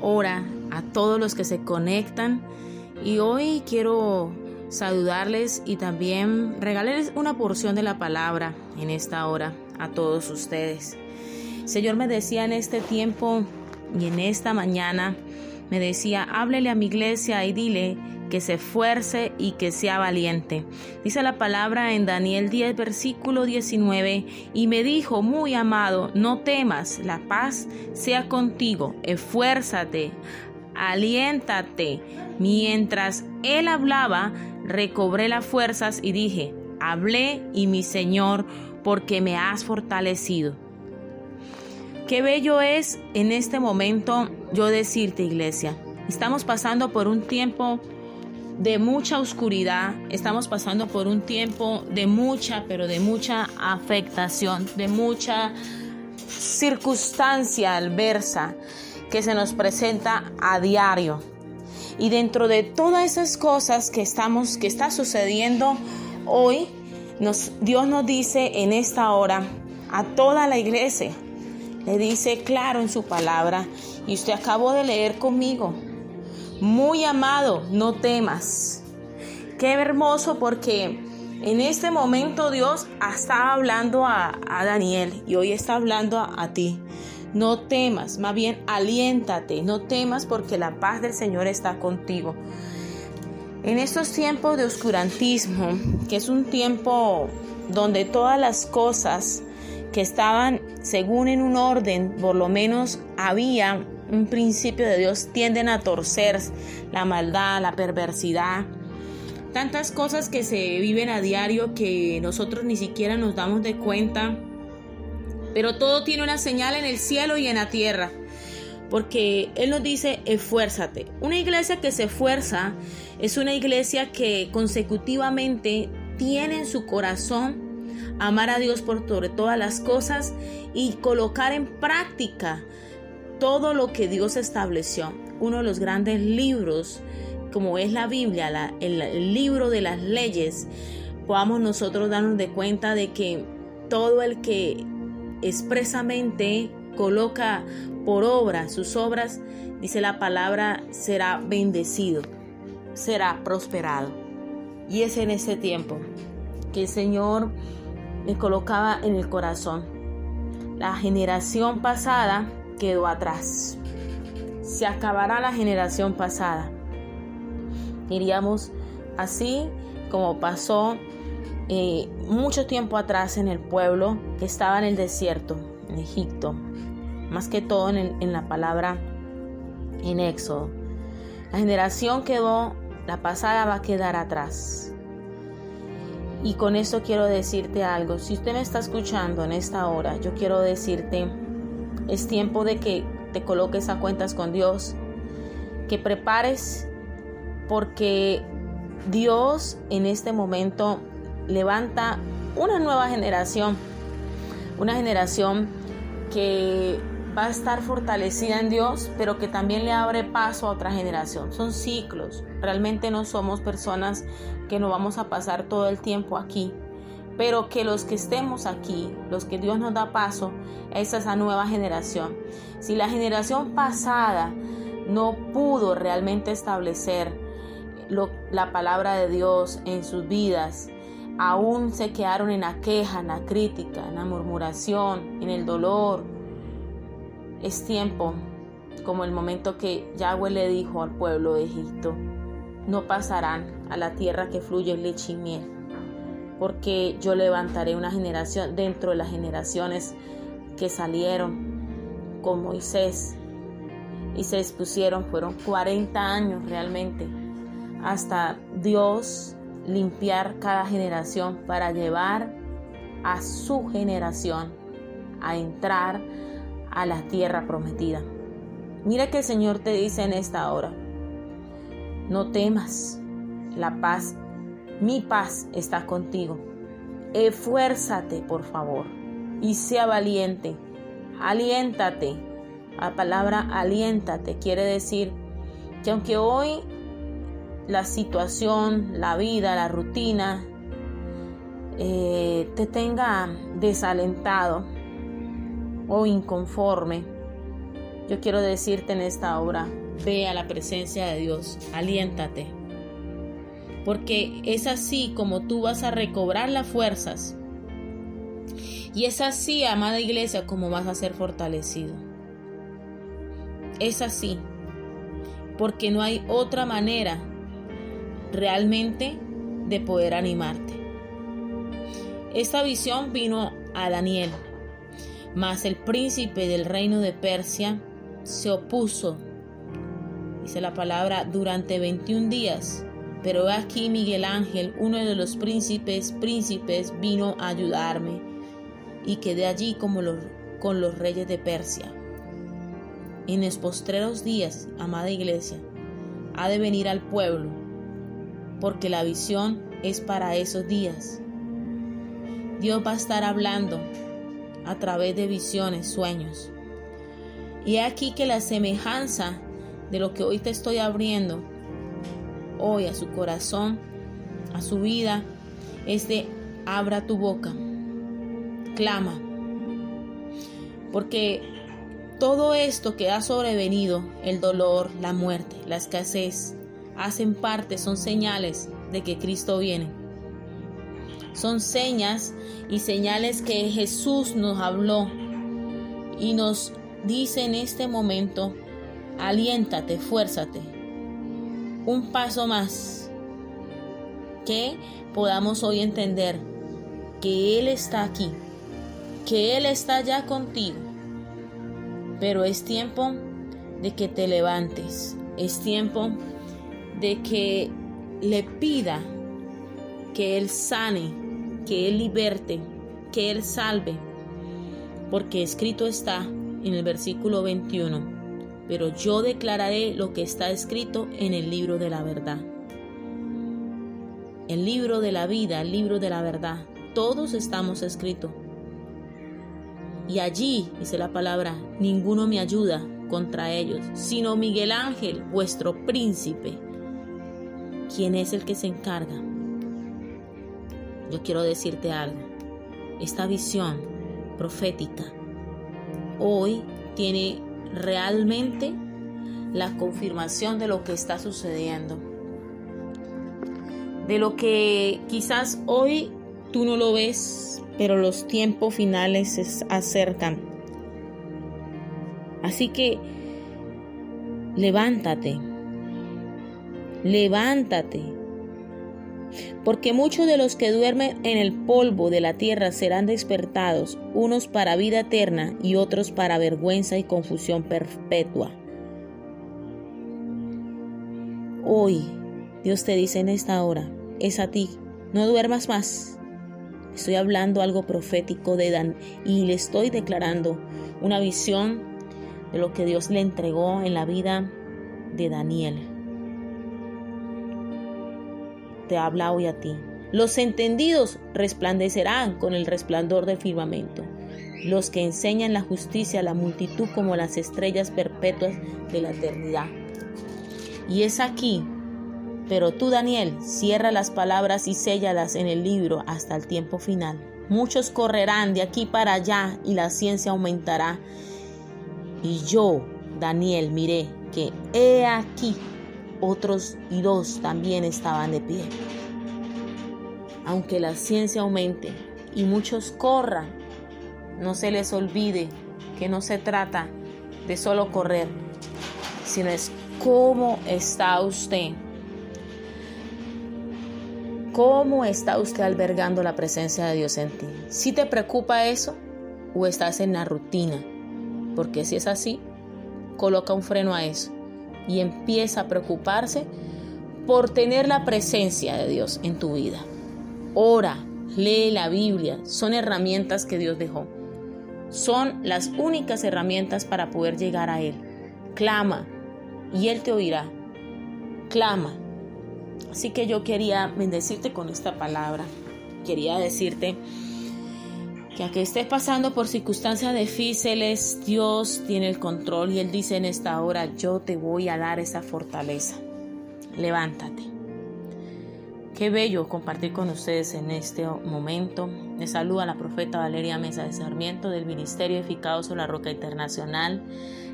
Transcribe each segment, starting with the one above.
hora, a todos los que se conectan. Y hoy quiero saludarles y también regalarles una porción de la palabra en esta hora a todos ustedes. Señor me decía en este tiempo y en esta mañana, me decía, háblele a mi iglesia y dile que se esfuerce y que sea valiente. Dice la palabra en Daniel 10, versículo 19, y me dijo, muy amado, no temas, la paz sea contigo, esfuérzate, aliéntate. Mientras él hablaba, recobré las fuerzas y dije, hablé y mi Señor, porque me has fortalecido. Qué bello es en este momento yo decirte, iglesia, estamos pasando por un tiempo de mucha oscuridad, estamos pasando por un tiempo de mucha, pero de mucha afectación, de mucha circunstancia adversa que se nos presenta a diario. Y dentro de todas esas cosas que estamos que está sucediendo hoy, Dios nos dice en esta hora a toda la iglesia, le dice claro en su palabra, y usted acabó de leer conmigo, muy amado, no temas. Qué hermoso porque en este momento Dios estaba hablando a, Daniel y hoy está hablando a, ti. No temas, más bien aliéntate, no temas porque la paz del Señor está contigo. En estos tiempos de oscurantismo, que es un tiempo donde todas las cosas que estaban según en un orden, por lo menos había un principio de Dios tienden a torcer la maldad, la perversidad. Tantas cosas que se viven a diario que nosotros ni siquiera nos damos de cuenta. Pero todo tiene una señal en el cielo y en la tierra. Porque Él nos dice, esfuérzate. Una iglesia que se esfuerza es una iglesia que consecutivamente tiene en su corazón amar a Dios por sobre todas las cosas y colocar en práctica todo lo que Dios estableció. Uno de los grandes libros, como es la Biblia, el, libro de las leyes, podamos nosotros darnos de cuenta de que todo el que expresamente coloca por obra sus obras, dice la palabra, será bendecido, será prosperado. Y es en ese tiempo que el Señor me colocaba en el corazón. La generación pasada quedó atrás. Se acabará la generación pasada. Iríamos así como pasó eh, mucho tiempo atrás en el pueblo que estaba en el desierto, en Egipto, más que todo en, en la palabra en Éxodo. La generación quedó, la pasada va a quedar atrás. Y con esto quiero decirte algo. Si usted me está escuchando en esta hora, yo quiero decirte es tiempo de que te coloques a cuentas con Dios, que prepares porque Dios en este momento levanta una nueva generación, una generación que va a estar fortalecida en Dios, pero que también le abre paso a otra generación. Son ciclos. Realmente no somos personas que no vamos a pasar todo el tiempo aquí pero que los que estemos aquí, los que Dios nos da paso, es esa nueva generación. Si la generación pasada no pudo realmente establecer la palabra de Dios en sus vidas, aún se quedaron en la queja, en la crítica, en la murmuración, en el dolor, es tiempo, como el momento que Yahweh le dijo al pueblo de Egipto, no pasarán a la tierra que fluye leche y miel porque yo levantaré una generación dentro de las generaciones que salieron con Moisés y se expusieron, fueron 40 años realmente, hasta Dios limpiar cada generación para llevar a su generación a entrar a la tierra prometida. Mira que el Señor te dice en esta hora, no temas, la paz mi paz está contigo. Esfuérzate, por favor, y sea valiente. Aliéntate. La palabra aliéntate quiere decir que aunque hoy la situación, la vida, la rutina eh, te tenga desalentado, o inconforme, yo quiero decirte en esta hora, ve a la presencia de Dios, aliéntate. Porque es así como tú vas a recobrar las fuerzas. Y es así, amada iglesia, como vas a ser fortalecido. Es así. Porque no hay otra manera realmente de poder animarte. Esta visión vino a Daniel, mas el príncipe del reino de Persia se opuso, dice la palabra, durante 21 días. Pero aquí Miguel Ángel, uno de los príncipes, príncipes, vino a ayudarme y quedé allí como con los reyes de Persia. En los postreros días, amada iglesia, ha de venir al pueblo, porque la visión es para esos días. Dios va a estar hablando a través de visiones, sueños. Y aquí que la semejanza de lo que hoy te estoy abriendo, hoy a su corazón, a su vida, es de abra tu boca, clama. Porque todo esto que ha sobrevenido, el dolor, la muerte, la escasez, hacen parte, son señales de que Cristo viene. Son señas y señales que Jesús nos habló y nos dice en este momento, aliéntate, fuérzate. Un paso más. Que podamos hoy entender que Él está aquí, que Él está ya contigo. Pero es tiempo de que te levantes, es tiempo de que le pida que Él sane que Él liberte, que Él salve, porque escrito está en el versículo 21, pero yo declararé lo que está escrito en el libro de la verdad. El libro de la vida, el libro de la verdad, todos estamos escritos. Y allí, dice la palabra, ninguno me ayuda contra ellos, sino Miguel Ángel, vuestro príncipe, quien es el que se encarga yo quiero decirte algo. Esta visión profética hoy tiene realmente la confirmación de lo que está sucediendo. De lo que quizás hoy tú no lo ves, pero los tiempos finales se acercan. Así que levántate, levántate porque muchos de los que duermen en el polvo de la tierra serán despertados, unos para vida eterna y otros para vergüenza y confusión perpetua. Hoy Dios te dice en esta hora, es a ti, no duermas más. Estoy hablando algo profético de Dan y le estoy declarando una visión de lo que Dios le entregó en la vida de Daniel te habla hoy a ti. Los entendidos resplandecerán con el resplandor del firmamento. Los que enseñan la justicia a la multitud como las estrellas perpetuas de la eternidad. Y es aquí, pero tú Daniel, cierra las palabras y séllalas en el libro hasta el tiempo final. Muchos correrán de aquí para allá y la ciencia aumentará. Y yo, Daniel, miré que he aquí otros y dos también estaban de pie. Aunque la ciencia aumente y muchos corran, no se les olvide que no se trata de solo correr, sino es cómo está usted. ¿Cómo está usted albergando la presencia de Dios en ti? ¿Si te preocupa eso o estás en la rutina? Porque si es así, coloca un freno a eso y empieza a preocuparse por tener la presencia de Dios en tu vida. Ora, lee la Biblia, son herramientas que Dios dejó. Son las únicas herramientas para poder llegar a Él. Clama y Él te oirá. Clama. Así que yo quería bendecirte con esta palabra. Quería decirte que estés pasando por circunstancias difíciles, Dios tiene el control y Él dice en esta hora, yo te voy a dar esa fortaleza. Levántate. Qué bello compartir con ustedes en este momento. Les saluda la profeta Valeria Mesa de Sarmiento del Ministerio Edificado sobre la Roca Internacional.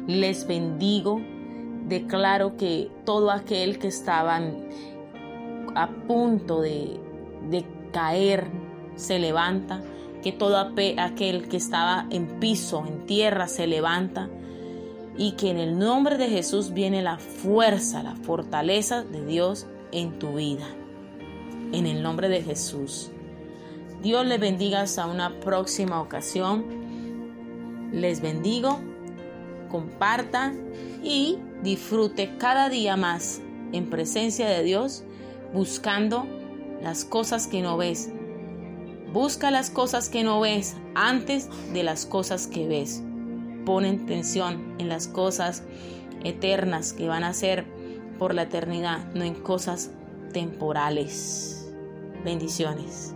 Les bendigo. Declaro que todo aquel que estaba a punto de, de caer se levanta, que todo aquel que estaba en piso, en tierra, se levanta y que en el nombre de Jesús viene la fuerza, la fortaleza de Dios en tu vida en el nombre de Jesús. Dios les bendiga hasta una próxima ocasión. Les bendigo, comparta y disfrute cada día más en presencia de Dios, buscando las cosas que no ves. Busca las cosas que no ves antes de las cosas que ves. Pon atención en las cosas eternas que van a ser por la eternidad, no en cosas temporales. Bendiciones.